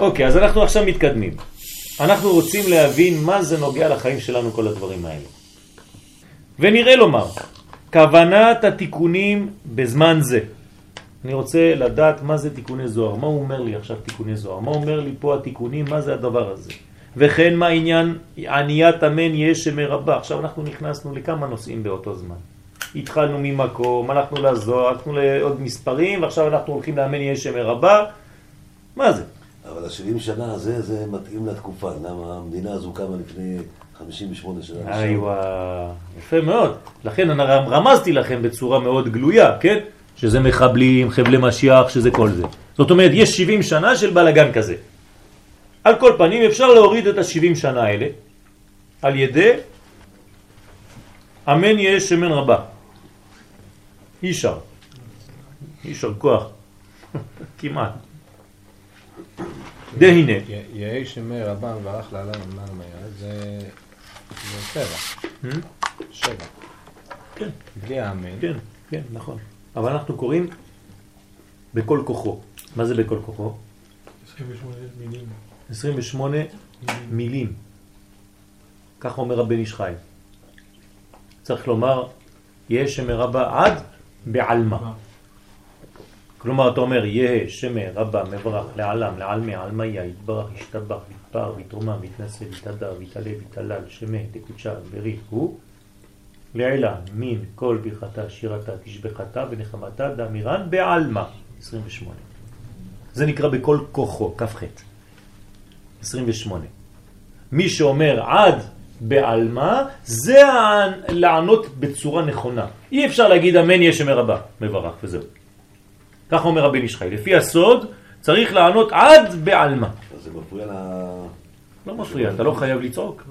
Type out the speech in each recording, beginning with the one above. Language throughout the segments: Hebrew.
אוקיי, אז אנחנו עכשיו מתקדמים. אנחנו רוצים להבין מה זה נוגע לחיים שלנו כל הדברים האלה. ונראה לומר, כוונת התיקונים בזמן זה. אני רוצה לדעת מה זה תיקוני זוהר, מה הוא אומר לי עכשיו תיקוני זוהר, מה אומר לי פה התיקונים, מה זה הדבר הזה. וכן מה עניין עניית אמן יש שמרבה. עכשיו אנחנו נכנסנו לכמה נושאים באותו זמן. התחלנו ממקום, הלכנו לזוהר, הלכנו לעוד מספרים, ועכשיו אנחנו הולכים לאמן יש שמרבה. מה זה? אבל ה-70 שנה הזה, זה מתאים לתקופה. למה המדינה הזו קמה לפני 58 שנה. איווה, יפה מאוד. לכן אני רמזתי לכם בצורה מאוד גלויה, כן? שזה מחבלים, חבלי משיח, שזה כל זה. זאת אומרת, יש 70 שנה של בלגן כזה. על כל פנים אפשר להוריד את ה-70 שנה האלה על ידי אמן יהיה שמן רבה. אישר. אישר כוח. כמעט. דהנה. יהי שמי רבה וברח לעלה למעלה מהיד, זה שבע. Hmm? שבע. כן. בלי האמן. כן, כן, נכון. אבל אנחנו קוראים בכל כוחו. מה זה בכל כוחו? 28 מילים. 28 מילים. כך אומר הבן איש חי. צריך לומר, יש שמרבה עד בעלמה. כלומר, אתה אומר, יהא שמא רבה מברך לעלם, לעלמי, עלמיה, יתברך, ישתבח, יתפאר, ויתרומם, ויתנשא, ויתהדר, ויתעלה, ויתהלל, שמא, דקודשה, בריך הוא, לעילה, מין, כל ברכתה, שירתה, תשבחתה ונחמתה, דאמירן בעלמה. 28. זה נקרא בכל כוחו, כ"ח. 28. מי שאומר עד בעלמה, זה לענות בצורה נכונה. אי אפשר להגיד אמן יש מרבה, מברך וזהו. כך אומר הבן איש חי. לפי הסוד צריך לענות עד בעלמה. אז זה מפריע ל... לא מפריע, אתה לא חייב לצעוק.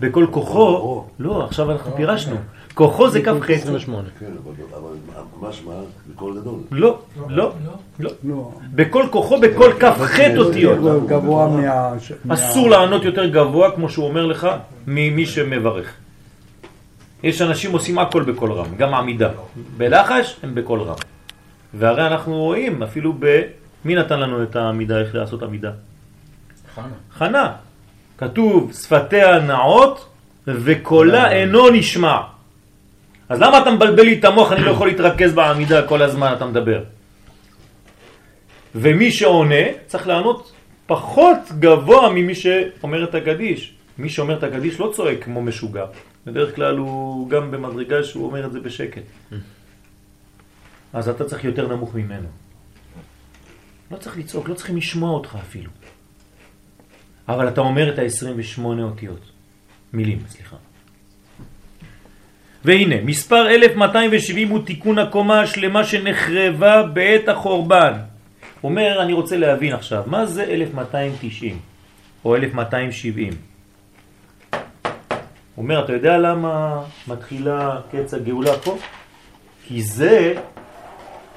בכל כוחו, לא, עכשיו אנחנו פירשנו. כוחו זה כ"ח. 28. כן, אבל- אבל משמע, בקול גדול. לא, לא, לא. לא. בכל כוחו, בכל כ"ח אותיות. גבוה מה... מה- אסור לענות יותר גבוה, כמו שהוא אומר לך, ממי שמברך. יש אנשים עושים הכל בקול רם, גם עמידה. בלחש הם בקול רם. והרי אנחנו רואים, אפילו ב... מי נתן לנו את העמידה, איך לעשות עמידה? חנה. חנה. כתוב, שפתיה נעות וקולה אינו נשמע. אז למה אתה מבלבל לי את המוח, אני לא יכול להתרכז בעמידה כל הזמן, אתה מדבר. ומי שעונה צריך לענות פחות גבוה ממי שאומר את הקדיש. מי שאומר את הקדיש לא צועק כמו משוגע. בדרך כלל הוא גם במדרגה שהוא אומר את זה בשקט. אז אתה צריך יותר נמוך ממנו. לא צריך לצעוק, לא צריכים לשמוע אותך אפילו. אבל אתה אומר את ה-28 אותיות. מילים, סליחה. והנה, מספר 1270 הוא תיקון הקומה השלמה שנחרבה בעת החורבן. אומר, אני רוצה להבין עכשיו, מה זה 1290 או 1270? אומר, אתה יודע למה מתחילה קץ הגאולה פה? כי זה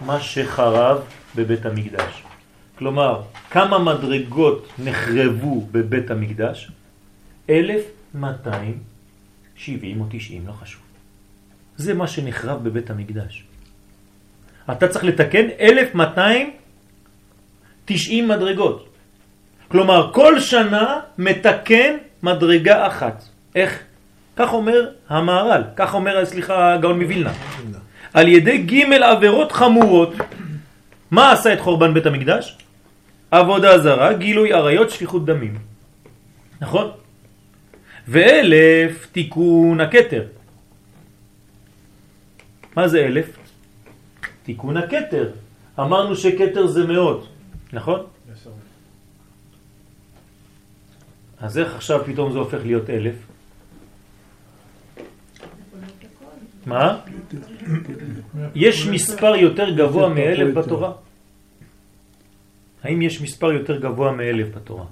מה שחרב בבית המקדש. כלומר, כמה מדרגות נחרבו בבית המקדש? 1270 או 90, לא חשוב. זה מה שנחרב בבית המקדש. אתה צריך לתקן 1290 מדרגות. כלומר, כל שנה מתקן מדרגה אחת. איך? כך אומר המהר"ל, כך אומר, סליחה, הגאון מווילנה. על ידי ג' עבירות חמורות. מה עשה את חורבן בית המקדש? עבודה זרה, גילוי עריות, שפיכות דמים. נכון? ואלף תיקון הכתר. מה זה אלף? תיקון הכתר. אמרנו שכתר זה מאות, נכון? אז איך עכשיו פתאום זה הופך להיות אלף? מה? יש מספר יותר גבוה מאלף בתורה? האם יש מספר יותר גבוה מאלף בתורה?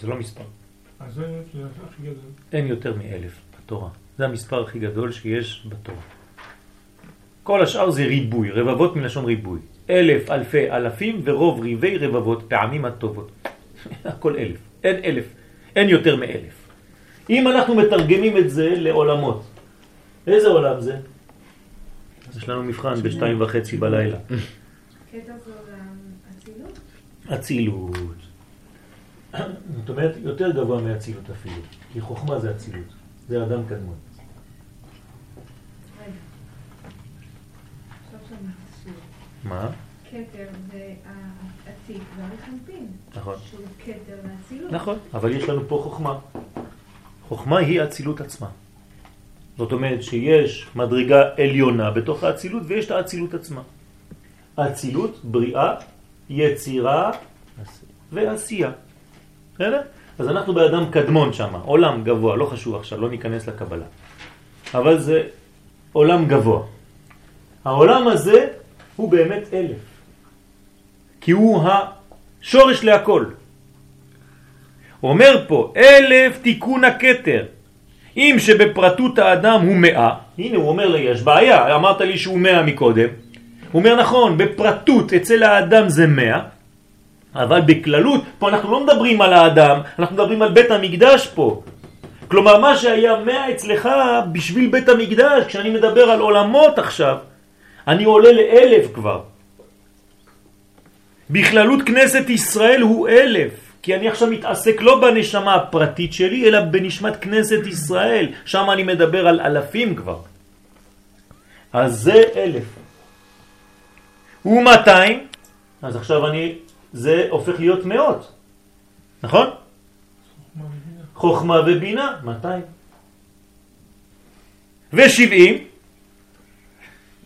זה לא מספר. אין יותר מאלף בתורה. זה המספר הכי גדול שיש בתורה. כל השאר זה ריבוי, רבבות מלשון ריבוי. אלף, אלפי, אלפים ורוב ריבי רבבות, פעמים הטובות. הכל אלף. אין אלף. אין יותר מאלף. אם אנחנו מתרגמים את זה לעולמות, איזה עולם זה? יש לנו מבחן בשתיים וחצי בלילה. קטע אצילות? אצילות. זאת אומרת, יותר גבוה מאצילות אפילו, כי חוכמה זה אצילות, זה אדם קדמון. מה? כתר זה העתיק והרחמפין. נכון. שהוא כתר לאצילות. נכון, אבל יש לנו פה חוכמה. חוכמה היא האצילות עצמה. זאת אומרת שיש מדרגה עליונה בתוך האצילות ויש את האצילות עצמה. האצילות, בריאה, יצירה ועשייה. בסדר? אז אנחנו באדם קדמון שם, עולם גבוה, לא חשוב עכשיו, לא ניכנס לקבלה. אבל זה עולם גבוה. העולם הזה הוא באמת אלף. כי הוא השורש להכל. אומר פה, אלף תיקון הכתר. אם שבפרטות האדם הוא מאה, הנה הוא אומר לי, יש בעיה, אמרת לי שהוא מאה מקודם. הוא אומר נכון, בפרטות אצל האדם זה מאה, אבל בכללות, פה אנחנו לא מדברים על האדם, אנחנו מדברים על בית המקדש פה. כלומר, מה שהיה מאה אצלך בשביל בית המקדש, כשאני מדבר על עולמות עכשיו, אני עולה לאלף כבר. בכללות כנסת ישראל הוא אלף, כי אני עכשיו מתעסק לא בנשמה הפרטית שלי, אלא בנשמת כנסת ישראל, שם אני מדבר על אלפים כבר. אז זה אלף. ומאתיים, אז עכשיו אני, זה הופך להיות מאות, נכון? חוכמה ובינה, 200. ו-70,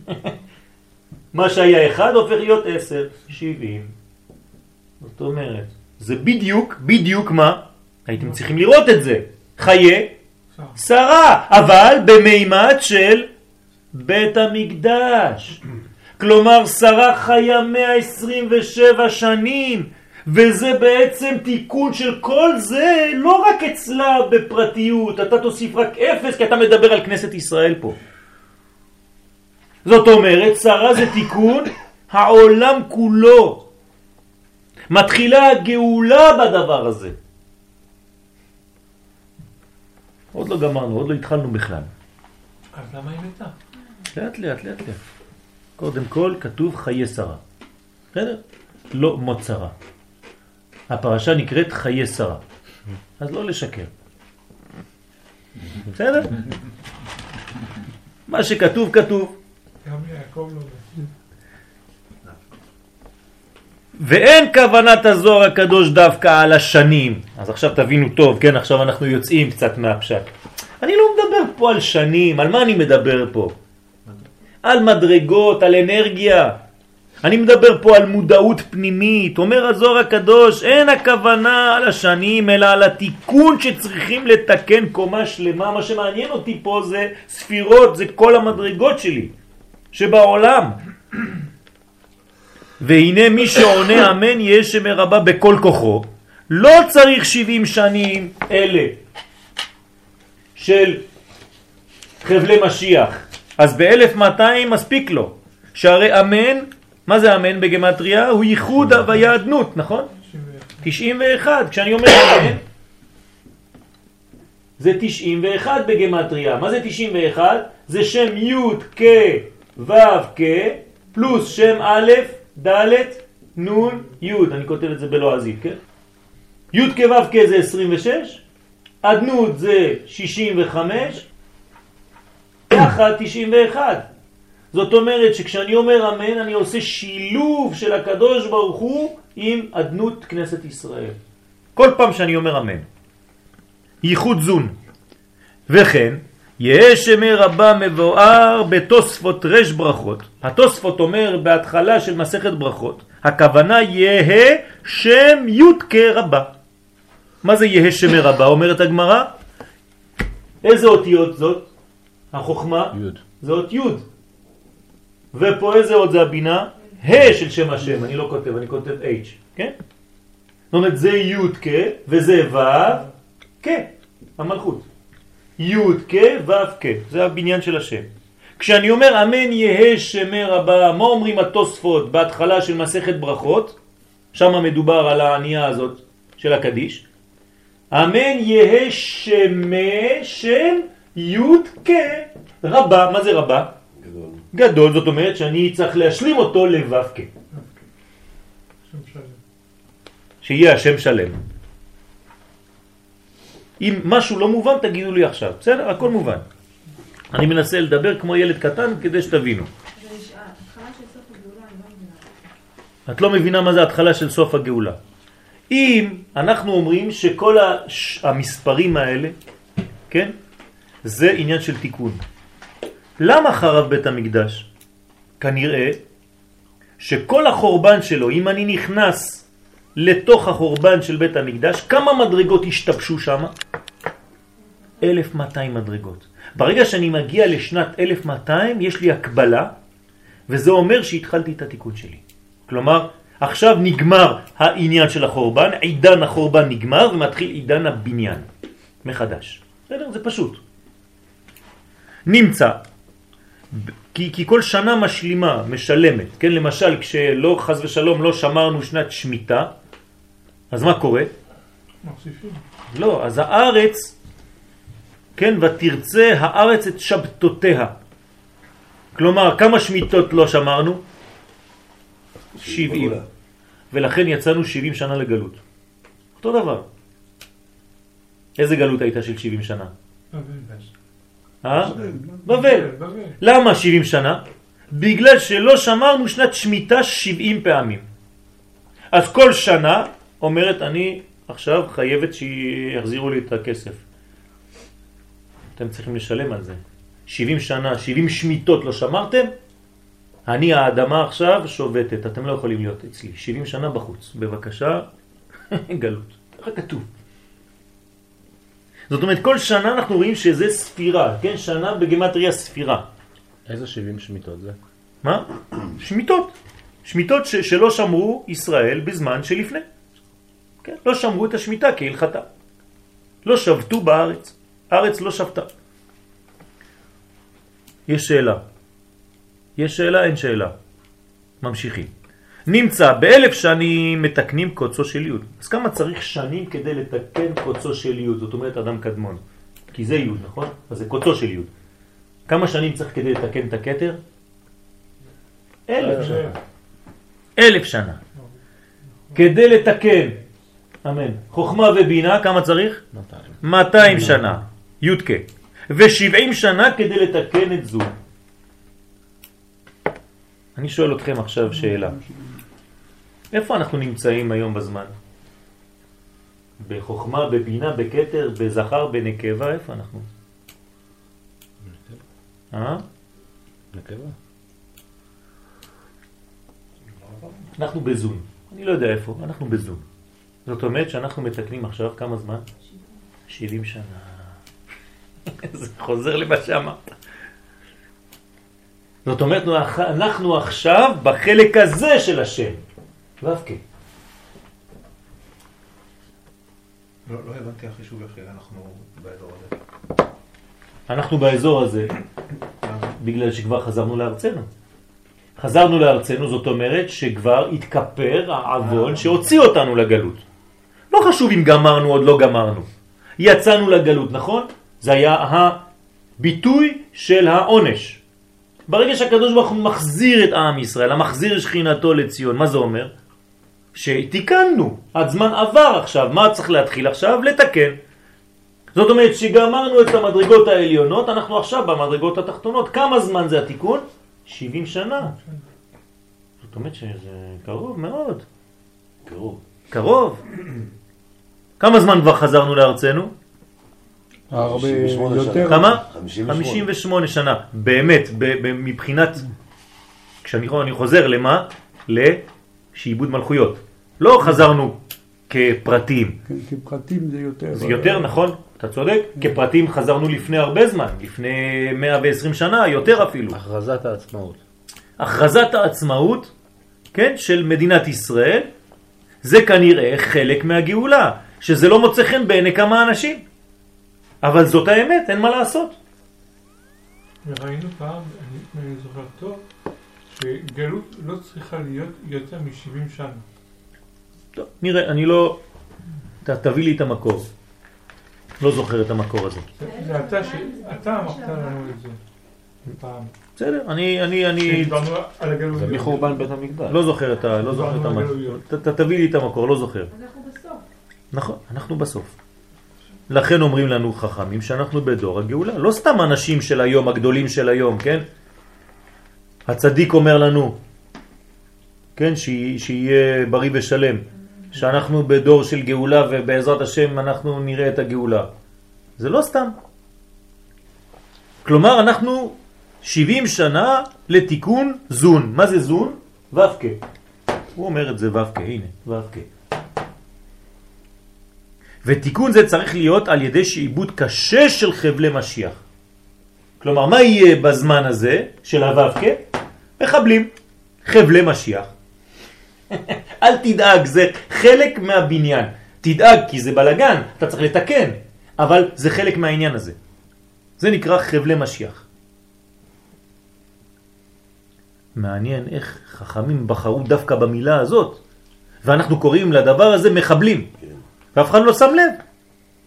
מה שהיה אחד הופך להיות 10, 70. זאת אומרת, זה בדיוק, בדיוק מה? הייתם צריכים לראות את זה. חיי שר. שרה, אבל במימד של בית המקדש. כלומר, שרה חיה 127 שנים, וזה בעצם תיקון של כל זה, לא רק אצלה בפרטיות, אתה תוסיף רק אפס, כי אתה מדבר על כנסת ישראל פה. זאת אומרת, שרה זה תיקון העולם כולו. מתחילה הגאולה בדבר הזה. עוד לא גמרנו, עוד לא התחלנו בכלל. אז למה היא מתה? לאט לאט, לאט לאט. קודם כל כתוב חיי שרה. בסדר? לא מות שרה. הפרשה נקראת חיי שרה. אז לא לשקר. בסדר? מה שכתוב, כתוב. גם ליעקב לא. ואין כוונת הזוהר הקדוש דווקא על השנים. אז עכשיו תבינו טוב, כן, עכשיו אנחנו יוצאים קצת מהפשט. אני לא מדבר פה על שנים, על מה אני מדבר פה? על מדרגות, על אנרגיה. אני מדבר פה על מודעות פנימית. אומר הזוהר הקדוש, אין הכוונה על השנים, אלא על התיקון שצריכים לתקן קומה שלמה. מה שמעניין אותי פה זה ספירות, זה כל המדרגות שלי, שבעולם. והנה מי שעונה אמן יהיה שמרבה בכל כוחו. לא צריך 70 שנים אלה של חבלי משיח. אז ב-1200 מספיק לו. שהרי אמן, מה זה אמן בגמטריה? הוא ייחוד הוויה נכון? 91. 91. כשאני אומר אמן, זה 91 בגמטריה. מה זה 91? זה שם י' כ' ו' כ' פלוס שם א', ד', נ', י', אני כותב את זה בלועזית, כן? י' כ' ו' כ' זה 26, אדנות זה 65, יחד 91. זאת אומרת שכשאני אומר אמן אני עושה שילוב של הקדוש ברוך הוא עם אדנות כנסת ישראל. כל פעם שאני אומר אמן. ייחוד זון. וכן, יש שמי רבה מבואר בתוספות רש ברכות. התוספות אומר בהתחלה של מסכת ברכות, הכוונה יהא שם י' כרבה. מה זה יהא שמי רבה? אומרת הגמרא. איזה אותיות זאת? החוכמה? יוד. זה אות י'. ופה איזה אות זה הבינה? ה' של שם השם, אני לא כותב, אני כותב H, כן? זאת אומרת זה י' כ' וזה ו' כ', המלכות. י' כ' ו' כ', זה הבניין של השם. כשאני אומר אמן יהא שמי רבה, מה אומרים התוספות בהתחלה של מסכת ברכות? שם מדובר על הענייה הזאת של הקדיש. אמן יהא שמי שם י' כ' רבה, מה זה רבה? גדול. גדול, זאת אומרת שאני צריך להשלים אותו לו' כ'. שלם. שיהיה השם שלם. אם משהו לא מובן תגידו לי עכשיו, בסדר? הכל מובן. אני מנסה לדבר כמו ילד קטן כדי שתבינו. את לא מבינה מה זה התחלה של סוף הגאולה. אם אנחנו אומרים שכל הש... המספרים האלה, כן, זה עניין של תיקון. למה חרב בית המקדש? כנראה שכל החורבן שלו, אם אני נכנס לתוך החורבן של בית המקדש, כמה מדרגות השתבשו שם? 1200 מדרגות. ברגע שאני מגיע לשנת 1200, יש לי הקבלה, וזה אומר שהתחלתי את התיקון שלי. כלומר, עכשיו נגמר העניין של החורבן, עידן החורבן נגמר ומתחיל עידן הבניין מחדש. בסדר? זה פשוט. נמצא, כי, כי כל שנה משלימה, משלמת, כן? למשל, כשלא, חז ושלום, לא שמרנו שנת שמיטה, אז מה קורה? מוסיפים. לא, אז הארץ, כן, ותרצה הארץ את שבתותיה. כלומר, כמה שמיטות לא שמרנו? 70. ולכן יצאנו 70 שנה לגלות. אותו דבר. איזה גלות הייתה של 70 שנה? בבל. אה? בבל. למה 70 שנה? בגלל שלא שמרנו שנת שמיטה 70 פעמים. אז כל שנה אומרת אני עכשיו חייבת שיחזירו לי את הכסף. אתם צריכים לשלם על זה. 70 שנה, 70 שמיטות לא שמרתם? אני האדמה עכשיו שובתת, אתם לא יכולים להיות אצלי. 70 שנה בחוץ. בבקשה, גלות. ככה כתוב. זאת אומרת, כל שנה אנחנו רואים שזה ספירה, כן? שנה בגמטריה ספירה. איזה 70 שמיטות זה? מה? שמיטות. שמיטות ש- שלא שמרו ישראל בזמן שלפני. כן? לא שמרו את השמיטה כהלכתה. לא שבתו בארץ. הארץ לא שבתה. יש שאלה. יש שאלה, אין שאלה. ממשיכים. נמצא באלף שנים מתקנים קוצו של יוד. אז כמה צריך שנים כדי לתקן קוצו של יוד? זאת אומרת אדם קדמון. כי זה יוד, נכון? אז זה קוצו של יוד. כמה שנים צריך כדי לתקן את הכתר? אלף שנה. אלף שנה. כדי לתקן, אמן, חוכמה ובינה, כמה צריך? 200. 200 שנה, יודקה. ו-70 שנה כדי לתקן את זו. אני שואל אתכם עכשיו שאלה. איפה אנחנו נמצאים היום בזמן? בחוכמה, בבינה, בכתר, בזכר, בנקבה, איפה אנחנו? אה? נקבה. אנחנו בזון. אני לא יודע איפה, אנחנו בזון. זאת אומרת שאנחנו מתקנים עכשיו כמה זמן? 70 שנה. זה חוזר למה שאמרת. זאת אומרת, אנחנו עכשיו בחלק הזה של השם. ואף כן. לא לא הבנתי החישוב איך אנחנו באזור הזה. אנחנו באזור הזה בגלל שכבר חזרנו לארצנו. חזרנו לארצנו, זאת אומרת שכבר התכפר העוון שהוציא אותנו לגלות. לא חשוב אם גמרנו או לא גמרנו. יצאנו לגלות, נכון? זה היה הביטוי של העונש. ברגע שהקדוש ברוך הוא מחזיר את עם ישראל, המחזיר שכינתו לציון, מה זה אומר? שתיקנו, הזמן עבר עכשיו, מה צריך להתחיל עכשיו? לתקן. זאת אומרת שגמרנו את המדרגות העליונות, אנחנו עכשיו במדרגות התחתונות. כמה זמן זה התיקון? 70 שנה. זאת אומרת שזה קרוב מאוד. קרוב. קרוב. כמה זמן כבר חזרנו לארצנו? הרבה 58 יותר. שנה. כמה? 58. 58 שנה. באמת, מבחינת, כשאני אני חוזר למה? לשעבוד מלכויות. לא חזרנו כפרטים. כן, כי פרטים זה יותר. זה יותר נכון, אתה צודק. כפרטים חזרנו לפני הרבה זמן, לפני 120 שנה, יותר אפילו. הכרזת העצמאות. הכרזת העצמאות, כן, של מדינת ישראל, זה כנראה חלק מהגאולה, שזה לא מוצא חן בעיני כמה אנשים. אבל זאת האמת, אין מה לעשות. וראינו פעם, אני, זוכר טוב, שגלות לא צריכה להיות יותר מ-70 שנה. טוב, נראה, אני לא... ת, תביא לי את המקור. לא זוכר את המקור הזה. זה, זה אתה, ש... אתה אמרת לנו את זה פעם. בסדר, אני, אני, אני. זה מחורבן בית המקדש. לא זוכר את, ה, לא זוכר את המקור. ת, ת, תביא לי את המקור, לא זוכר. נכון, אנחנו בסוף. לכן אומרים לנו חכמים שאנחנו בדור הגאולה. לא סתם אנשים של היום, הגדולים של היום, כן? הצדיק אומר לנו, כן, שיה- שיהיה בריא ושלם, שאנחנו בדור של גאולה ובעזרת השם אנחנו נראה את הגאולה. זה לא סתם. כלומר, אנחנו 70 שנה לתיקון זון. מה זה זון? ו"ק. הוא אומר את זה ו"ק, הנה, ו"ק. ותיקון זה צריך להיות על ידי שעיבוד קשה של חבלי משיח. כלומר, מה יהיה בזמן הזה של הו"ק? מחבלים, חבלי משיח. אל תדאג, זה חלק מהבניין. תדאג כי זה בלגן, אתה צריך לתקן, אבל זה חלק מהעניין הזה. זה נקרא חבלי משיח. מעניין איך חכמים בחרו דווקא במילה הזאת, ואנחנו קוראים לדבר הזה מחבלים, כן. ואף אחד לא שם לב.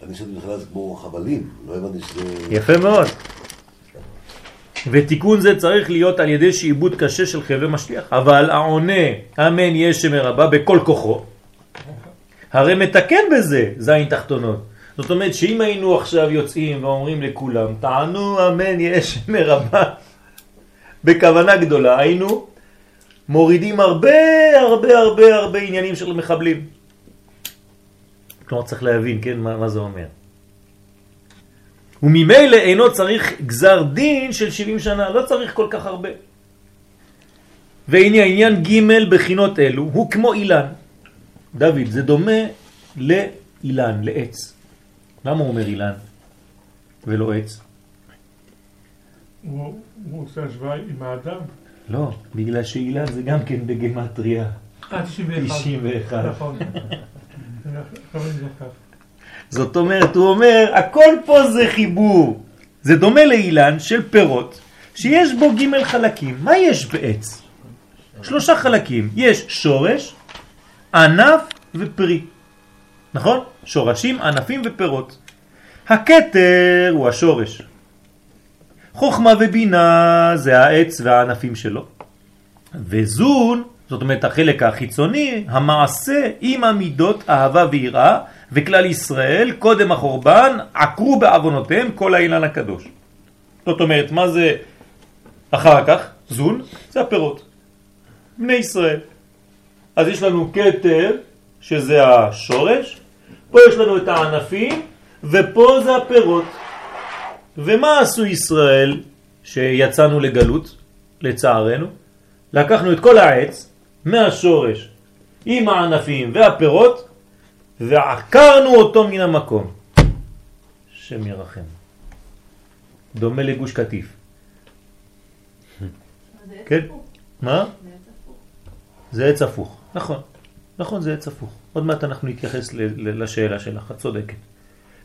אני חשבתי בכלל זה כמו חבלים, לא הבנתי שזה... יפה מאוד. ותיקון זה צריך להיות על ידי שעיבוד קשה של חבלי משליח. אבל העונה, אמן יש שמרבה בכל כוחו, הרי מתקן בזה זין תחתונות. זאת אומרת שאם היינו עכשיו יוצאים ואומרים לכולם, טענו אמן יש שמרבה, בכוונה גדולה, היינו מורידים הרבה הרבה הרבה הרבה עניינים של מחבלים. כלומר צריך להבין, כן, מה, מה זה אומר. וממילא אינו צריך גזר דין של 70 שנה, לא צריך כל כך הרבה. והנה העניין ג' בחינות אלו הוא כמו אילן. דוד, זה דומה לאילן, לעץ. למה הוא אומר אילן ולא עץ? הוא הוא עושה השוואה עם האדם. לא, בגלל שאילן זה גם כן בגמטריה. אה, 91. 91. זאת אומרת, הוא אומר, הכל פה זה חיבור. זה דומה לאילן של פירות, שיש בו ג' חלקים. מה יש בעץ? שלושה חלקים. יש שורש, ענף ופרי. נכון? שורשים, ענפים ופירות. הכתר הוא השורש. חוכמה ובינה זה העץ והענפים שלו. וזון, זאת אומרת החלק החיצוני, המעשה עם המידות אהבה ויראה, וכלל ישראל קודם החורבן עקרו בעוונותיהם כל האילן הקדוש. זאת אומרת, מה זה אחר כך? זון, זה הפירות. בני ישראל. אז יש לנו כתר, שזה השורש, פה יש לנו את הענפים, ופה זה הפירות. ומה עשו ישראל שיצאנו לגלות, לצערנו? לקחנו את כל העץ מהשורש עם הענפים והפירות ועקרנו אותו מן המקום. השם ירחם. דומה לגוש קטיף. כן. מה? זה עץ הפוך. נכון. נכון, זה עץ הפוך. עוד מעט אנחנו נתייחס לשאלה שלך, את צודקת.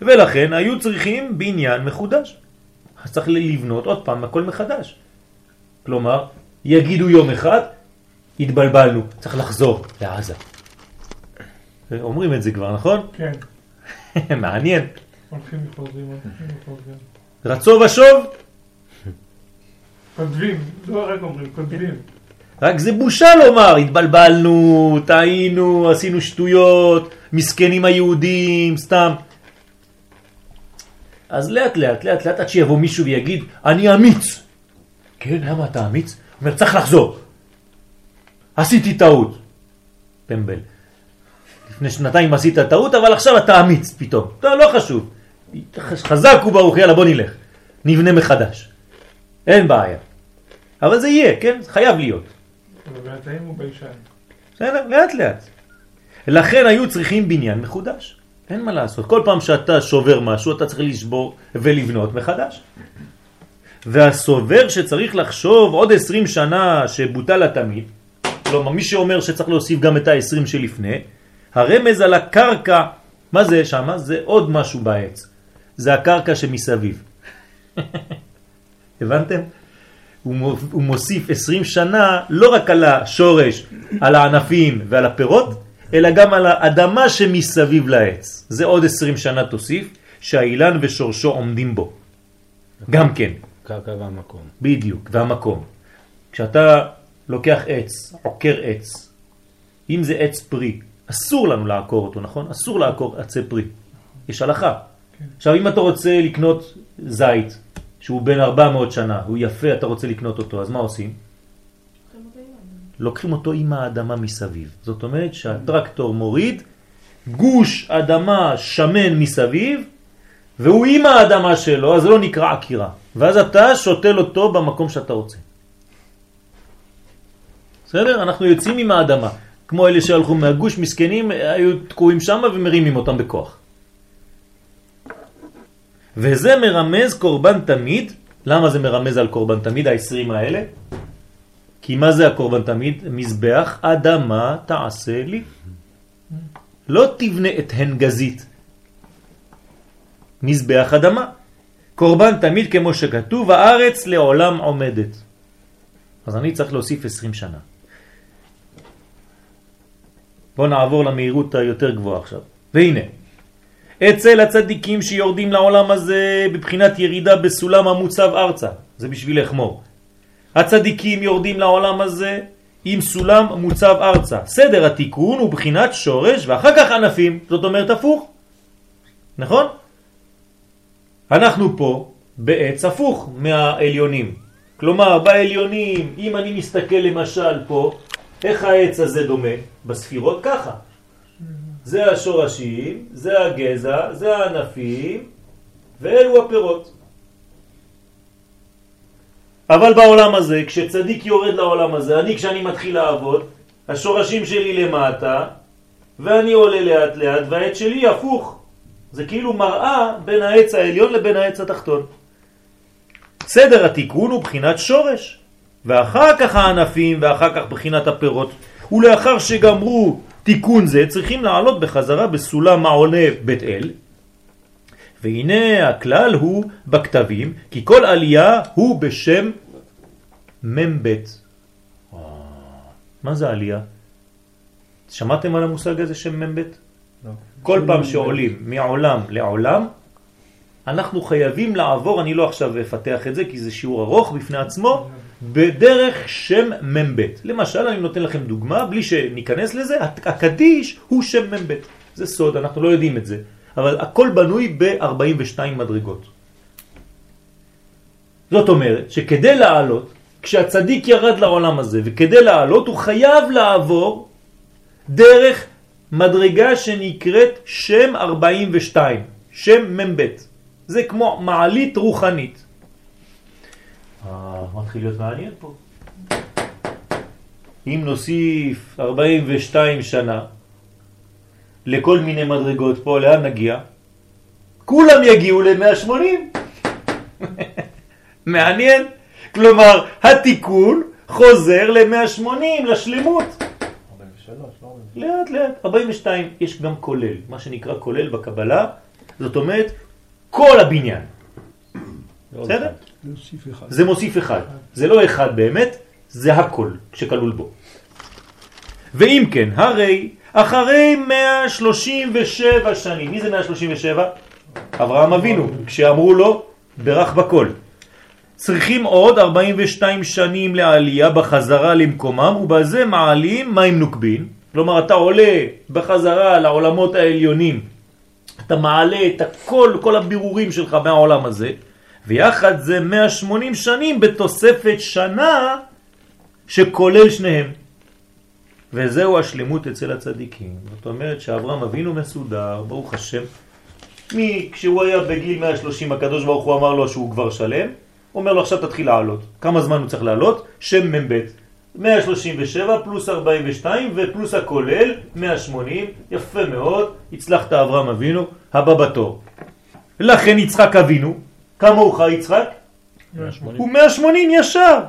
ולכן היו צריכים בניין מחודש. אז צריך לבנות עוד פעם הכל מחדש. כלומר, יגידו יום אחד, התבלבלנו, צריך לחזור לעזה. אומרים את זה כבר, נכון? כן. מעניין. הולכים וחוזרים, הולכים וחוזרים. רצו ושוב, כותבים, לא רק אומרים, כותבים. רק זה בושה לומר, התבלבלנו, טעינו, עשינו שטויות, מסכנים היהודים, סתם. אז לאט לאט, לאט לאט, עד שיבוא מישהו ויגיד, אני אמיץ. כן, למה אתה אמיץ? הוא אומר, צריך לחזור. עשיתי טעות. טמבל. לפני שנתיים עשית טעות, אבל עכשיו אתה אמיץ פתאום. לא, לא חשוב. חזק וברוך, יאללה בוא נלך. נבנה מחדש. אין בעיה. אבל זה יהיה, כן? זה חייב להיות. בינתיים הוא ביישן. בסדר? לאט לאט. לכן היו צריכים בניין מחודש. אין מה לעשות. כל פעם שאתה שובר משהו, אתה צריך לשבור ולבנות מחדש. והסובר שצריך לחשוב עוד 20 שנה שבוטל התמיד, כלומר מי שאומר שצריך להוסיף גם את ה-20 שלפני, הרמז על הקרקע, מה זה שם? זה עוד משהו בעץ. זה הקרקע שמסביב. הבנתם? הוא מו- הוא מוסיף 20 שנה לא רק על השורש, על הענפים ועל הפירות, אלא גם על האדמה שמסביב לעץ. זה עוד 20 שנה תוסיף, שהאילן ושורשו עומדים בו. גם כן, קרקע והמקום. בדיוק, והמקום. כשאתה לוקח עץ, עוקר עץ, אם זה עץ פרי, אסור לנו לעקור אותו, נכון? אסור לעקור עצי פרי. יש הלכה. עכשיו, אם אתה רוצה לקנות זית, שהוא בן 400 שנה, הוא יפה, אתה רוצה לקנות אותו, אז מה עושים? לוקחים אותו עם האדמה מסביב. זאת אומרת שהטרקטור מוריד גוש אדמה שמן מסביב, והוא עם האדמה שלו, אז זה לא נקרא עקירה. ואז אתה שותל אותו במקום שאתה רוצה. בסדר? אנחנו יוצאים עם האדמה. כמו אלה שהלכו מהגוש, מסכנים, היו תקועים שם ומרימים אותם בכוח. וזה מרמז קורבן תמיד. למה זה מרמז על קורבן תמיד, ה-20 האלה? כי מה זה הקורבן תמיד? מזבח אדמה תעשה לי. לא תבנה את הנגזית. מזבח אדמה. קורבן תמיד כמו שכתוב, הארץ לעולם עומדת. אז אני צריך להוסיף 20 שנה. בואו נעבור למהירות היותר גבוהה עכשיו. והנה, אצל הצדיקים שיורדים לעולם הזה בבחינת ירידה בסולם המוצב ארצה, זה בשביל לחמור. הצדיקים יורדים לעולם הזה עם סולם מוצב ארצה. סדר התיקון הוא בחינת שורש ואחר כך ענפים, זאת אומרת הפוך. נכון? אנחנו פה בעץ הפוך מהעליונים. כלומר, בעליונים, אם אני מסתכל למשל פה, איך העץ הזה דומה? בספירות ככה. זה השורשים, זה הגזע, זה הענפים, ואלו הפירות. אבל בעולם הזה, כשצדיק יורד לעולם הזה, אני כשאני מתחיל לעבוד, השורשים שלי למטה, ואני עולה לאט לאט, והעץ שלי הפוך. זה כאילו מראה בין העץ העליון לבין העץ התחתון. סדר התיקון הוא בחינת שורש, ואחר כך הענפים, ואחר כך בחינת הפירות. ולאחר שגמרו תיקון זה, צריכים לעלות בחזרה בסולם העולה בית אל. והנה הכלל הוא בכתבים, כי כל עלייה הוא בשם מ"ב. מה זה עלייה? שמעתם על המושג הזה שם מ"ב? לא. כל פעם שעולים מעולם לעולם, אנחנו חייבים לעבור, אני לא עכשיו אפתח את זה כי זה שיעור ארוך בפני עצמו, בדרך שם מ"ב. למשל, אני נותן לכם דוגמה, בלי שניכנס לזה, הקדיש הוא שם מ"ב. זה סוד, אנחנו לא יודעים את זה. אבל הכל בנוי ב-42 מדרגות. זאת אומרת שכדי לעלות, כשהצדיק ירד לעולם הזה, וכדי לעלות הוא חייב לעבור דרך מדרגה שנקראת שם 42, שם מ"ב. זה כמו מעלית רוחנית. מתחיל להיות מעניין פה. אם נוסיף 42 שנה לכל מיני מדרגות פה, לאן נגיע? כולם יגיעו ל-180. מעניין. כלומר, התיקון חוזר ל-180, לשלמות. 43, לא 43. לאט לאט. 42 יש גם כולל, מה שנקרא כולל בקבלה, זאת אומרת כל הבניין. בסדר? להוסיף אחד. זה מוסיף אחד. זה לא אחד באמת, זה הכל שכלול בו. ואם כן, הרי אחרי 137 שנים, מי זה 137? אברהם אבינו, כשאמרו לו, ברך בכל. צריכים עוד 42 שנים לעלייה בחזרה למקומם, ובזה מעלים מים נוקבין. כלומר, אתה עולה בחזרה לעולמות העליונים, אתה מעלה את הכל, כל הבירורים שלך מהעולם הזה, ויחד זה 180 שנים בתוספת שנה שכולל שניהם. וזהו השלמות אצל הצדיקים. זאת אומרת שאברהם אבינו מסודר, ברוך השם. מי, כשהוא היה בגיל 130, הקדוש ברוך הוא אמר לו שהוא כבר שלם, אומר לו עכשיו תתחיל לעלות. כמה זמן הוא צריך לעלות? שם מ"ב. 137 פלוס 42 ופלוס הכולל 180, יפה מאוד, הצלחת אברהם אבינו, הבא בתור. לכן יצחק אבינו, כמה הוא חי יצחק? 180. הוא 180 ישר.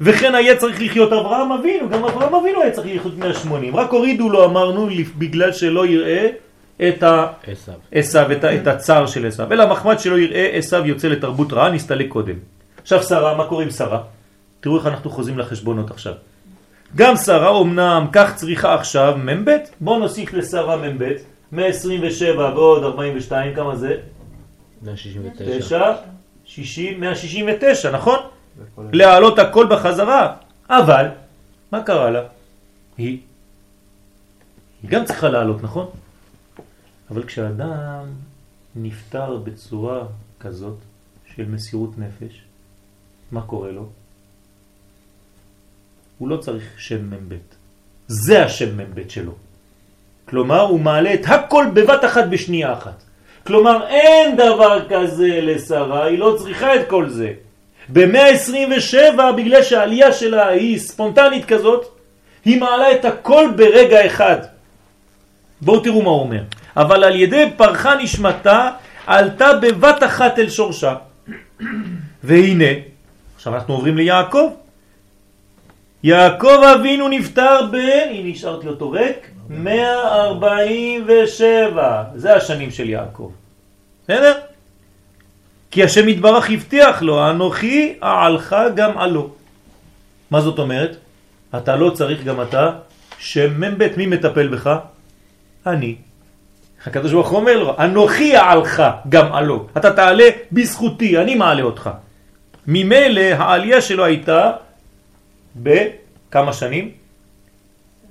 וכן היה צריך לחיות אברהם אבינו, גם אברהם אבינו היה צריך לחיות 180, רק הורידו לו אמרנו בגלל שלא יראה את ה... את, ה- את הצער של עשיו, אלא מחמד שלא יראה עשיו יוצא לתרבות רעה, נסתלק קודם. עכשיו שרה, מה קורה עם שרה? תראו איך אנחנו חוזים לחשבונות עכשיו. גם שרה אמנם כך צריכה עכשיו מ"ב, בואו נוסיף לשרה מ"ב, 127 ועוד 42, כמה זה? 169. 9, 60, 169, נכון? להעלות הכל בחזרה. אבל, מה קרה לה? היא היא גם צריכה לעלות, נכון? אבל כשאדם נפטר בצורה כזאת של מסירות נפש, מה קורה לו? הוא לא צריך שם מ"ב. זה השם מ"ב שלו. כלומר, הוא מעלה את הכל בבת אחת בשנייה אחת. כלומר, אין דבר כזה לשרה, היא לא צריכה את כל זה. ב-127, בגלל שהעלייה שלה היא ספונטנית כזאת, היא מעלה את הכל ברגע אחד. בואו תראו מה הוא אומר. אבל על ידי פרחה נשמתה, עלתה בבת אחת אל שורשה. והנה, עכשיו אנחנו עוברים ליעקב. יעקב אבינו נפטר ב... הנה השארתי אותו ריק. 147. זה השנים של יעקב. בסדר? כי השם יתברך הבטיח לו, אנוכי אעלך גם עלו. מה זאת אומרת? אתה לא צריך גם אתה שם מ"ב, מי מטפל בך? אני. הקדוש ברוך הוא אומר לו, אנוכי אעלך גם עלו. אתה תעלה בזכותי, אני מעלה אותך. ממילא העלייה שלו הייתה בכמה שנים?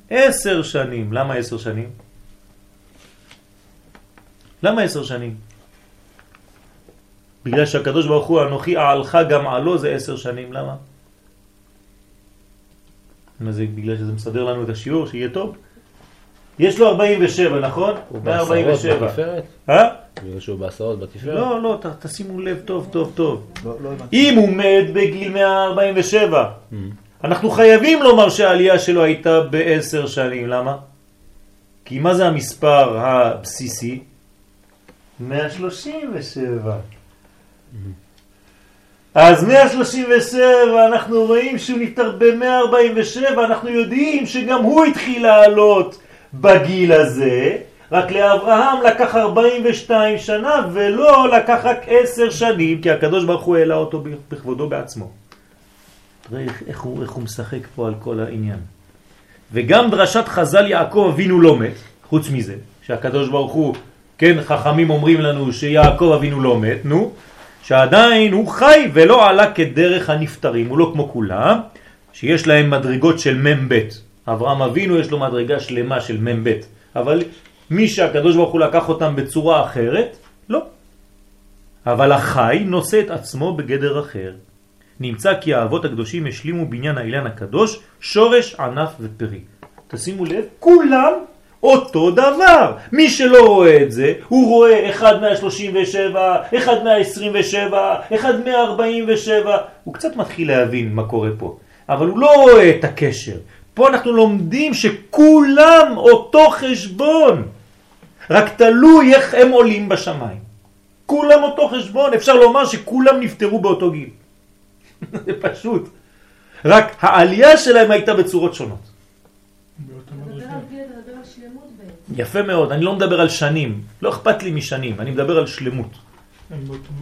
עשר שנים. למה עשר שנים? למה עשר שנים? בגלל שהקדוש ברוך הוא אנוכי אעלך גם עלו זה עשר שנים, למה? מה זה בגלל שזה מסדר לנו את השיעור, שיהיה טוב? יש לו 47, נכון? הוא בעשרות 147. בתפארת? אה? בגלל שהוא בעשרות בתפארת? לא, לא, ת, תשימו לב טוב, טוב, טוב. לא לא. אם הוא מת בגיל 147, Mm. אנחנו חייבים לומר שהעלייה שלו הייתה בעשר שנים. למה? כי מה זה המספר הבסיסי? 137. אז 137 אנחנו רואים שהוא נפטר ב-147, אנחנו יודעים שגם הוא התחיל לעלות בגיל הזה, רק לאברהם לקח 42 שנה ולא לקח רק 10 שנים, כי הקדוש ברוך הוא העלה אותו בכבודו בעצמו. תראה איך, הוא, איך הוא משחק פה על כל העניין. וגם דרשת חז"ל יעקב אבינו לא מת, חוץ מזה, שהקדוש ברוך הוא, כן, חכמים אומרים לנו שיעקב אבינו לא מת, נו, שעדיין הוא חי ולא עלה כדרך הנפטרים, הוא לא כמו כולם, שיש להם מדרגות של מ"ב. אברהם אבינו יש לו מדרגה שלמה של מ"ב, אבל מי שהקדוש ברוך הוא לקח אותם בצורה אחרת, לא. אבל החי נושא את עצמו בגדר אחר. נמצא כי האבות הקדושים השלימו בניין האילן הקדוש שורש, ענף ופרי. תשימו לב, כולם אותו דבר. מי שלא רואה את זה, הוא רואה אחד מה-37, אחד מה-27, אחד מה-47. הוא קצת מתחיל להבין מה קורה פה, אבל הוא לא רואה את הקשר. פה אנחנו לומדים שכולם אותו חשבון, רק תלוי איך הם עולים בשמיים. כולם אותו חשבון, אפשר לומר שכולם נפטרו באותו גיל. זה פשוט. רק העלייה שלהם הייתה בצורות שונות. יפה מאוד, אני לא מדבר על שנים, לא אכפת לי משנים, אני מדבר על שלמות.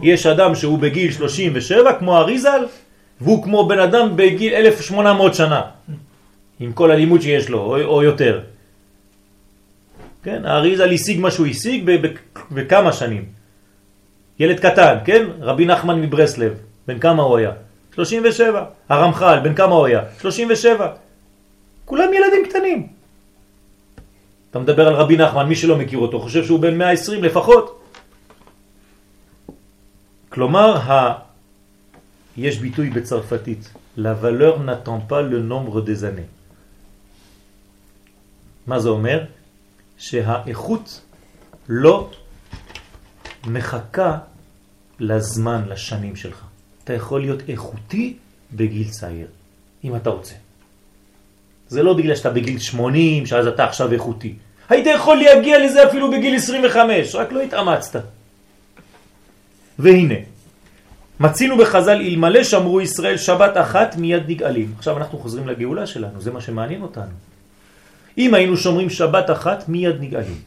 יש אדם שהוא בגיל 37 כמו אריזל, והוא כמו בן אדם בגיל 1800 שנה, עם כל הלימוד שיש לו, או, או יותר. כן, האריזל השיג מה שהוא השיג בכמה שנים. ילד קטן, כן? רבי נחמן מברסלב, בן כמה הוא היה? 37. הרמח"ל, בן כמה הוא היה? 37. כולם ילדים קטנים. אתה מדבר על רבי נחמן, מי שלא מכיר אותו, חושב שהוא בן 120 לפחות. כלומר, ה... יש ביטוי בצרפתית, la valeur n'attend pas le nombre des. מה זה אומר? שהאיכות לא מחכה לזמן, לשנים שלך. אתה יכול להיות איכותי בגיל צעיר, אם אתה רוצה. זה לא בגלל שאתה בגיל 80, שאז אתה עכשיו איכותי. היית יכול להגיע לזה אפילו בגיל 25, רק לא התאמצת. והנה, מצינו בחז"ל, אלמלא שמרו ישראל שבת אחת מיד נגאלים. עכשיו אנחנו חוזרים לגאולה שלנו, זה מה שמעניין אותנו. אם היינו שומרים שבת אחת, מיד נגאלים.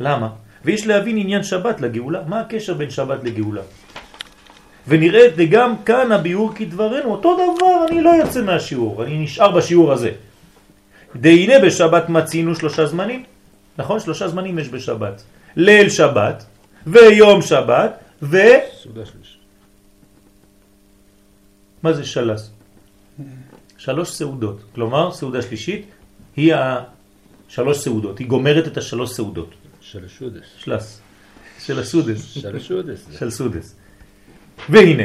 למה? ויש להבין עניין שבת לגאולה. מה הקשר בין שבת לגאולה? ונראה גם כאן הביאור כדברנו, אותו דבר, אני לא יוצא מהשיעור, אני נשאר בשיעור הזה. דהנה בשבת מצינו שלושה זמנים. נכון? שלושה זמנים יש בשבת. ליל שבת, ויום שבת, ו... מה זה שלס? שלוש סעודות. כלומר, סעודה שלישית היא שלוש סעודות, היא גומרת את השלוש סעודות. של שודס. שלס. של הסודס. של שודס. של סודס. והנה,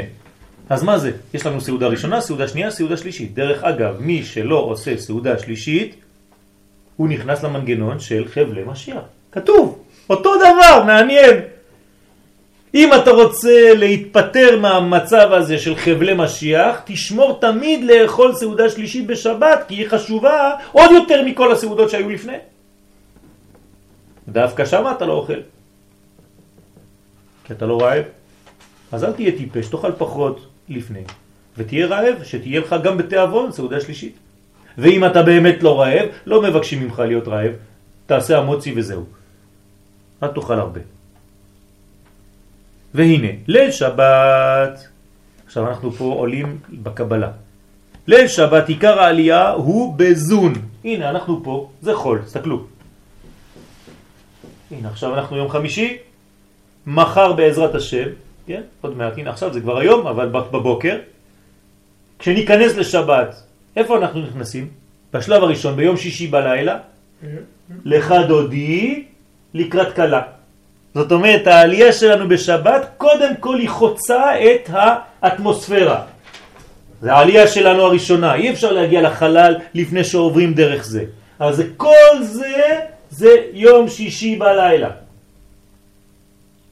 אז מה זה? יש לנו סעודה ראשונה, סעודה שנייה, סעודה שלישית. דרך אגב, מי שלא עושה סעודה שלישית, הוא נכנס למנגנון של חבלי משיח. כתוב, אותו דבר, מעניין. אם אתה רוצה להתפטר מהמצב הזה של חבלי משיח, תשמור תמיד לאכול סעודה שלישית בשבת, כי היא חשובה עוד יותר מכל הסעודות שהיו לפני. דווקא שם אתה לא אוכל. כי אתה לא רעב. אז אל תהיה טיפש, תאכל פחות לפני. ותהיה רעב, שתהיה לך גם בתיאבון סעודה שלישית. ואם אתה באמת לא רעב, לא מבקשים ממך להיות רעב, תעשה המוצי וזהו. אל תאכל הרבה. והנה, ליל שבת, עכשיו אנחנו פה עולים בקבלה. ליל שבת עיקר העלייה הוא בזון. הנה, אנחנו פה, זה חול, תסתכלו. הנה, עכשיו אנחנו יום חמישי, מחר בעזרת השם, כן? עוד מעט, הנה עכשיו זה כבר היום, אבל בבוקר, כשניכנס לשבת, איפה אנחנו נכנסים? בשלב הראשון, ביום שישי בלילה, לך דודי לקראת קלה. זאת אומרת, העלייה שלנו בשבת, קודם כל היא חוצה את האטמוספירה. זה העלייה שלנו הראשונה, אי אפשר להגיע לחלל לפני שעוברים דרך זה. אז כל זה, זה יום שישי בלילה.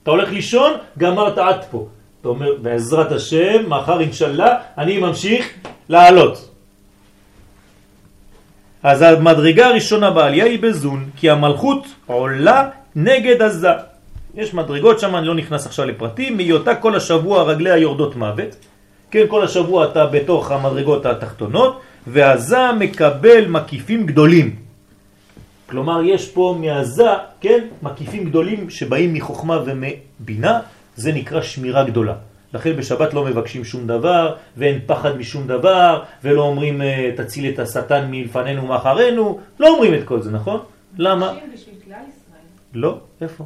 אתה הולך לישון, גמרת עד פה. אתה אומר, בעזרת השם, מחר אינשאללה, אני ממשיך לעלות. אז המדרגה הראשונה בעלייה היא בזון, כי המלכות עולה נגד הזה. יש מדרגות שם, אני לא נכנס עכשיו לפרטים, מהיותה כל השבוע רגליה יורדות מוות. כן, כל השבוע אתה בתוך המדרגות התחתונות, והזה מקבל מקיפים גדולים. כלומר, יש פה מהזה, כן, מקיפים גדולים שבאים מחוכמה ומבינה, זה נקרא שמירה גדולה. לכן בשבת לא מבקשים שום דבר, ואין פחד משום דבר, ולא אומרים אה, תציל את השטן מלפנינו ומאחרינו, לא אומרים את כל זה, נכון? למה? לא, איפה?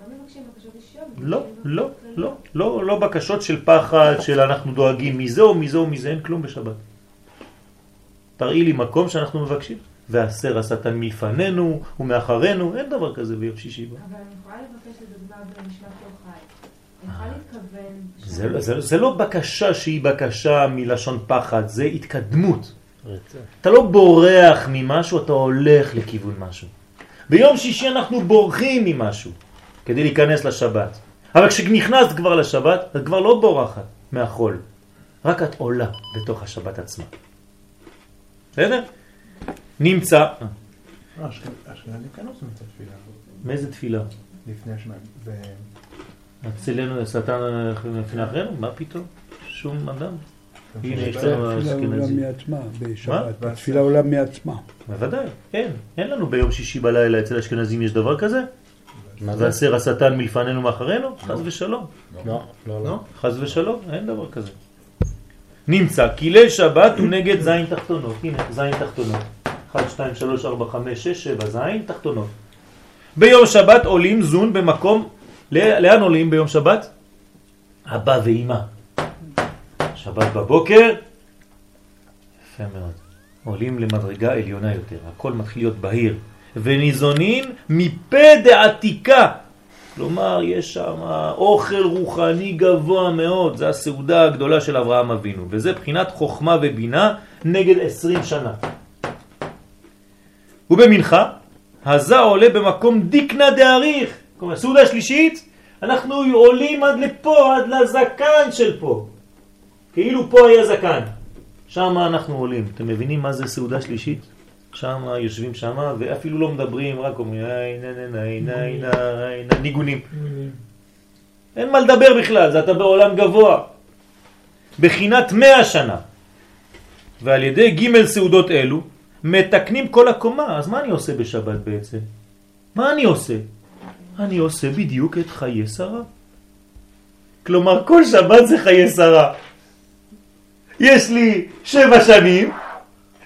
לא מבקשים בקשות אישיות. לא, לא, לא. לא, לא בקשות של פחד, של אנחנו דואגים מזה או מזה או מזה, אין כלום בשבת. תראי לי מקום שאנחנו מבקשים. והסר השטן מלפנינו ומאחרינו, אין דבר כזה ביום שישי. בו. אבל אני יכולה לבקש לדוגמה. אני יכולה להתכוון... זה, לא- זה, זה לא בקשה שהיא בקשה מלשון פחד, זה התקדמות. אתה לא בורח ממשהו, אתה הולך לכיוון משהו. ביום שישי אנחנו בורחים ממשהו כדי להיכנס לשבת. אבל כשנכנסת כבר לשבת, את כבר לא בורחת מהחול. רק את עולה בתוך השבת עצמה. בסדר? נמצא... אה, אשכנזים כן עושים את התפילה מאיזה תפילה? לפני השניים. ו- אצלנו השטן לפני אחרינו? מה פתאום? שום אדם. הנה, יש התפילה לנו עולה אשכנזים. מעצמה בשבת. מה? התפילה עולה מעצמה. בוודאי, אין. אין לנו ביום שישי בלילה אצל אשכנזים יש דבר כזה? מה זה? והסר השטן מלפנינו מאחרינו? חז ושלום. לא, לא, לא. חז ושלום, אין דבר כזה. נמצא, כי שבת הוא נגד זין תחתונות. הנה, זין תחתונות. 1, 2, 3, 4, 5, 6, 7, זין תחתונות. ביום שבת עולים זון במקום, לאן עולים ביום שבת? אבא ואימא. שבת בבוקר, יפה מאוד. עולים למדרגה עליונה יותר, הכל מתחיל להיות בהיר. וניזונים מפה דעתיקה. כלומר, יש שם אוכל רוחני גבוה מאוד, זה הסעודה הגדולה של אברהם אבינו, וזה בחינת חוכמה ובינה נגד 20 שנה. ובמנחה, הזה עולה במקום דיקנה דאריך. כלומר, סעודה שלישית, אנחנו עולים עד לפה, עד לזקן של פה. כאילו פה היה זקן. שם אנחנו עולים. אתם מבינים מה זה סעודה שלישית? שם יושבים שם ואפילו לא מדברים, רק אומרים איי נה נה נה נה נה נה ניגונים. אין מה לדבר בכלל, זה אתה בעולם גבוה. בחינת מאה שנה. ועל ידי ג' סעודות אלו מתקנים כל הקומה. אז מה אני עושה בשבת בעצם? מה אני עושה? אני עושה בדיוק את חיי שרה. כלומר, כל שבת זה חיי שרה. יש לי שבע שנים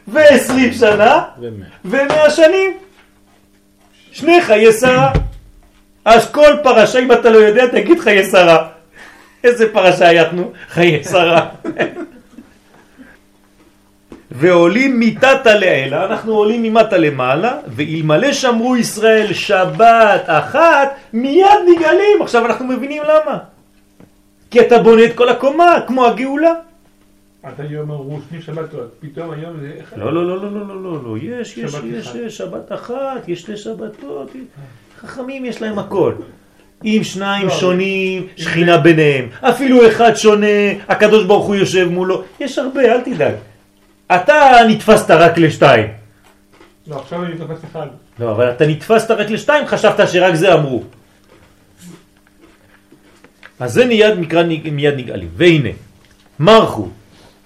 ועשרים שנה ומאה. שנים. שני חיי שרה. אז כל פרשה, אם אתה לא יודע, תגיד חיי שרה. איזה פרשה הייתנו? חיי שרה. ועולים מתתה לעילה, אנחנו עולים ממטה למעלה, ואלמלא שמרו ישראל שבת אחת, מיד נגאלים. עכשיו אנחנו מבינים למה. כי אתה בונה את כל הקומה, כמו הגאולה. עד היום אמרו שבת, שבתות, פתאום היום זה... לא, לא, לא, לא, לא, לא, לא, לא, יש, יש, יש, יש שבת אחת, יש שתי שבתות, חכמים יש להם הכל. לא, אם שניים שונים, שכינה ביניהם. אפילו אחד שונה, הקדוש ברוך הוא יושב מולו. יש הרבה, אל תדאג. אתה נתפסת רק לשתיים. לא, עכשיו אני נתפס אחד. לא, אבל אתה נתפסת רק לשתיים, חשבת שרק זה אמרו. אז זה מיד, מיד נגאלים. והנה, מרחו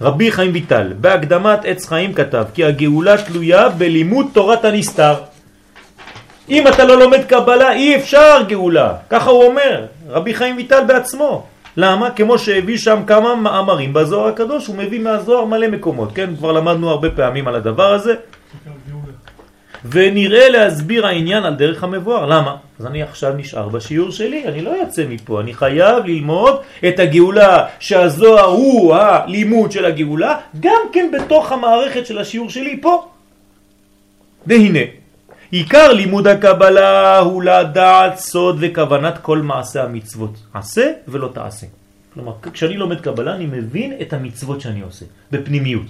רבי חיים ויטל, בהקדמת עץ חיים כתב כי הגאולה תלויה בלימוד תורת הנסתר. אם אתה לא לומד קבלה אי אפשר גאולה, ככה הוא אומר, רבי חיים ויטל בעצמו. למה? כמו שהביא שם כמה מאמרים בזוהר הקדוש, הוא מביא מהזוהר מלא מקומות, כן? כבר למדנו הרבה פעמים על הדבר הזה. ונראה להסביר העניין על דרך המבואר. למה? אז אני עכשיו נשאר בשיעור שלי, אני לא יוצא מפה, אני חייב ללמוד את הגאולה, שהזוהר הוא הלימוד של הגאולה, גם כן בתוך המערכת של השיעור שלי פה. והנה, עיקר לימוד הקבלה הוא לדעת סוד וכוונת כל מעשה המצוות. עשה ולא תעשה. כלומר, כשאני לומד קבלה אני מבין את המצוות שאני עושה, בפנימיות.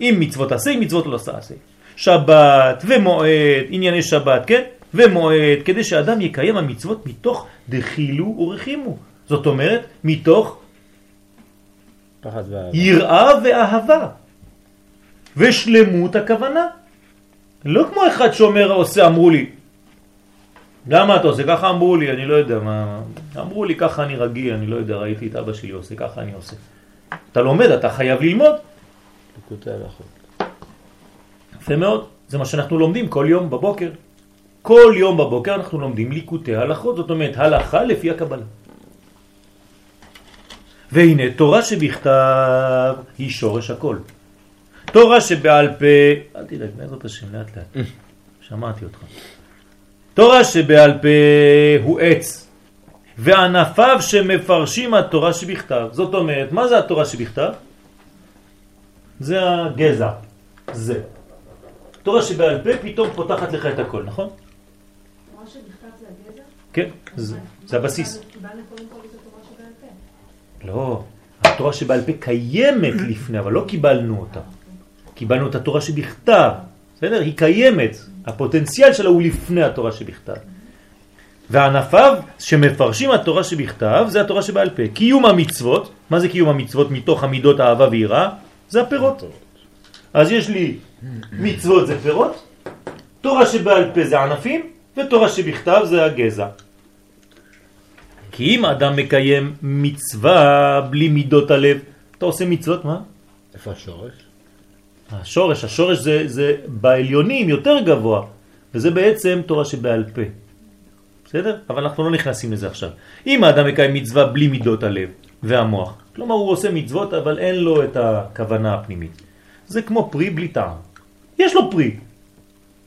אם מצוות עשה, אם מצוות לא תעשה. שבת ומועד, ענייני שבת, כן? ומועד, כדי שאדם יקיים המצוות מתוך דחילו ורחימו. זאת אומרת, מתוך. יראה ואהבה. ושלמות הכוונה. לא כמו אחד שאומר, עושה, אמרו לי. למה אתה עושה? ככה אמרו לי, אני לא יודע מה... אמרו לי, ככה אני רגיל, אני לא יודע, ראיתי את אבא שלי עושה, ככה אני עושה. אתה לומד, אתה חייב ללמוד. ליקוטי הלכות. יפה מאוד, זה מה שאנחנו לומדים כל יום בבוקר. כל יום בבוקר אנחנו לומדים ליקוטי הלכות, זאת אומרת הלכה לפי הקבלה. והנה, תורה שבכתב היא שורש הכל. תורה שבעל פה, אל תדאג, בעזרת השם, לאט לאט, שמעתי אותך. תורה שבעל פה הוא עץ, וענפיו שמפרשים התורה שבכתב. זאת אומרת, מה זה התורה שבכתב? זה הגזע, זה. תורה שבעל פה פתאום פותחת לך את הכל, נכון? תורה שבכתב זה הגזע? כן, זה, זה הבסיס. קיבלנו קודם כל את התורה שבעל פה. לא, התורה שבעל פה קיימת לפני, אבל לא קיבלנו אותה. קיבלנו את התורה שבכתב, בסדר? היא קיימת, הפוטנציאל שלה הוא לפני התורה שבכתב. וענפיו שמפרשים התורה שבכתב זה התורה שבעל פה. קיום המצוות, מה זה קיום המצוות מתוך המידות אהבה ויראה? זה הפירות. אז יש לי מצוות זה פירות, תורה שבעל פה זה ענפים, ותורה שבכתב זה הגזע. כי אם אדם מקיים מצווה בלי מידות הלב, אתה עושה מצוות, מה? איפה השורש? השורש, השורש זה, זה בעליונים יותר גבוה, וזה בעצם תורה שבעל פה. בסדר? אבל אנחנו לא נכנסים לזה עכשיו. אם האדם מקיים מצווה בלי מידות הלב והמוח, כלומר הוא עושה מצוות אבל אין לו את הכוונה הפנימית. זה כמו פרי בלי טעם. יש לו פרי.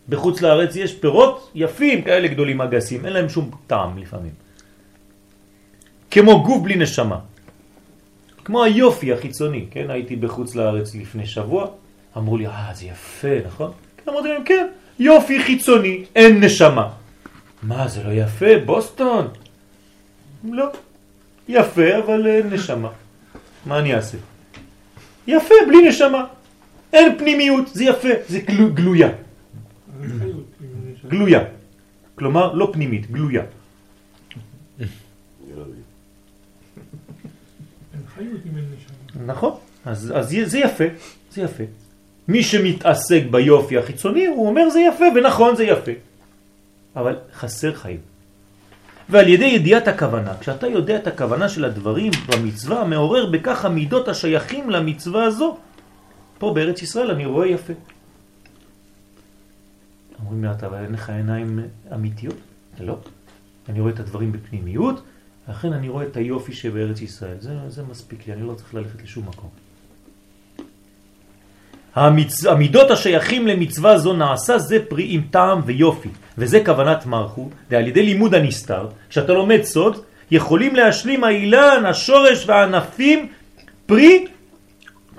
בחוץ לארץ יש פירות יפים כאלה גדולים אגסים, אין להם שום טעם לפעמים. כמו גוף בלי נשמה. כמו היופי החיצוני, כן? הייתי בחוץ לארץ לפני שבוע, אמרו לי, אה, זה יפה, נכון? כן, אמרתי להם, כן, יופי חיצוני, אין נשמה. מה, זה לא יפה? בוסטון? לא. יפה, אבל אין נשמה. מה אני אעשה? יפה, בלי נשמה. אין פנימיות, זה יפה, זה גלו, גלויה. גלויה. כלומר, לא פנימית, גלויה. נכון, אז, אז זה יפה, זה יפה. מי שמתעסק ביופי החיצוני, הוא אומר זה יפה, ונכון זה יפה. אבל חסר חיים. ועל ידי ידיעת הכוונה, כשאתה יודע את הכוונה של הדברים במצווה, מעורר בכך המידות השייכים למצווה הזו. פה בארץ ישראל אני רואה יפה. אומרים לי, אבל אין לך עיניים אמיתיות? לא. אני רואה את הדברים בפנימיות, לכן אני רואה את היופי שבארץ ישראל. זה, זה מספיק לי, אני לא צריך ללכת לשום מקום. המצ... המידות השייכים למצווה זו נעשה זה פרי עם טעם ויופי, וזה כוונת מרחו, ועל ידי לימוד הנסתר, כשאתה לומד סוד, יכולים להשלים האילן, השורש והענפים, פרי,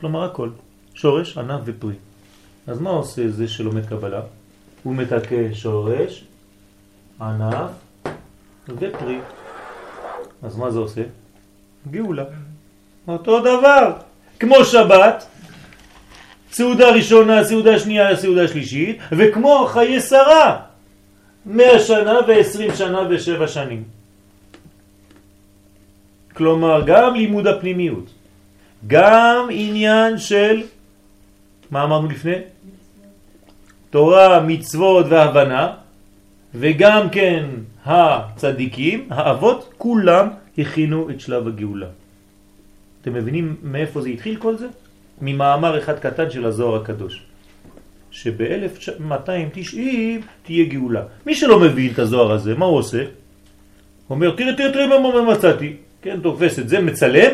כלומר הכל, שורש, ענף ופרי. אז מה עושה זה שלומד קבלה? הוא מתקה שורש, ענף ופרי. אז מה זה עושה? גאולה. אותו דבר, כמו שבת, סעודה ראשונה, סעודה שנייה, סעודה שלישית, וכמו חיי שרה, מאה שנה ועשרים שנה ושבע שנים. כלומר, גם לימוד הפנימיות, גם עניין של, מה אמרנו לפני? תורה, מצוות והבנה, וגם כן הצדיקים, האבות, כולם הכינו את שלב הגאולה. אתם מבינים מאיפה זה התחיל כל זה? ממאמר אחד קטן של הזוהר הקדוש. שב-1290 תהיה גאולה. מי שלא מבין את הזוהר הזה, מה הוא עושה? הוא אומר, תראה, תראה, תראה מה מצאתי. כן, תופס את זה, מצלם,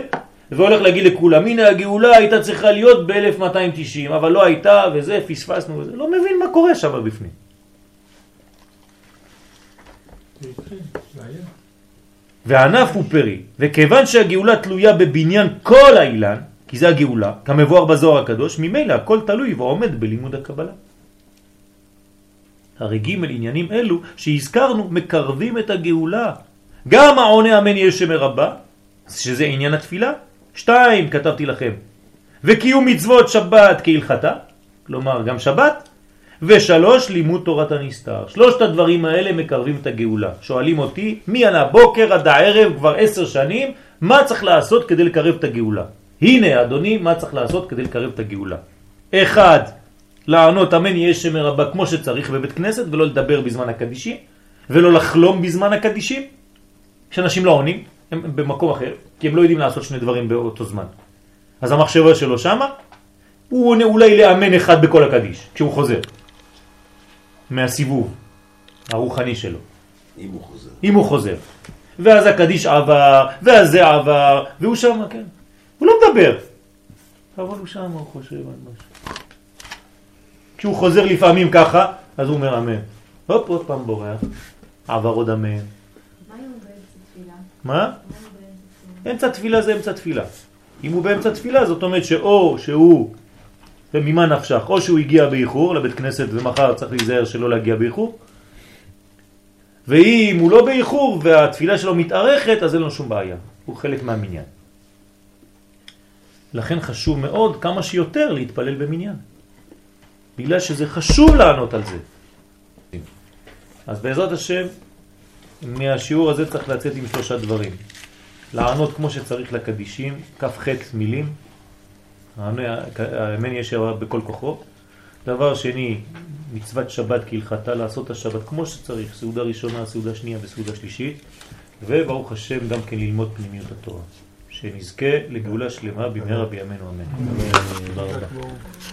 והולך להגיד לכולם, הנה הגאולה הייתה צריכה להיות ב-1290, אבל לא הייתה, וזה, פספסנו וזה. לא מבין מה קורה שם בפנים. והענף הוא פרי, וכיוון שהגאולה תלויה בבניין כל האילן, כי זה הגאולה, כמבואר בזוהר הקדוש, ממילא הכל תלוי ועומד בלימוד הקבלה. הרי ג' עניינים אלו שהזכרנו מקרבים את הגאולה. גם העונה אמן יש שמרבה, שזה עניין התפילה. שתיים, כתבתי לכם. וקיום מצוות שבת כהלכתה, כלומר גם שבת. ושלוש, לימוד תורת הנסתר. שלושת הדברים האלה מקרבים את הגאולה. שואלים אותי, מי על הבוקר עד הערב כבר עשר שנים, מה צריך לעשות כדי לקרב את הגאולה? הנה, אדוני, מה צריך לעשות כדי לקרב את הגאולה? אחד, לענות אמן יהיה שם רבה כמו שצריך בבית כנסת, ולא לדבר בזמן הקדישים, ולא לחלום בזמן הקדישים, כשאנשים לא עונים, הם במקום אחר, כי הם לא יודעים לעשות שני דברים באותו זמן. אז המחשבה שלו שמה, הוא עונה אולי לאמן אחד בכל הקדיש, כשהוא חוזר. מהסיבוב הרוחני שלו, אם הוא חוזר. אם הוא חוזר. ואז הקדיש עבר, ואז זה עבר, והוא שם, כן. הוא לא מדבר. אבל הוא שם, הוא חושב על משהו. כשהוא חוזר לפעמים ככה, אז הוא אומר אמן. הופ, עוד פעם בורח. עבר עוד אמן. מה? אמצע תפילה זה אמצע תפילה. אם הוא באמצע תפילה, זאת אומרת שאו שהוא, וממה נפשך, או שהוא הגיע באיחור לבית כנסת ומחר צריך להיזהר שלא להגיע באיחור, ואם הוא לא באיחור והתפילה שלו מתארכת, אז אין לו שום בעיה. הוא חלק מהמניין. לכן חשוב מאוד כמה שיותר להתפלל במניין. בגלל שזה חשוב לענות על זה. אז בעזרת השם, מהשיעור הזה צריך לצאת עם שלושה דברים. לענות כמו שצריך לקדישים, כ"ח מילים, האמן יש בכל כוחו. דבר שני, מצוות שבת כהלכתה, לעשות השבת כמו שצריך, סעודה ראשונה, סעודה שנייה וסעודה שלישית, וברוך השם גם כן ללמוד פנימיות התורה. שנזכה לגאולה שלמה במהרה בימינו אמן. תודה רבה.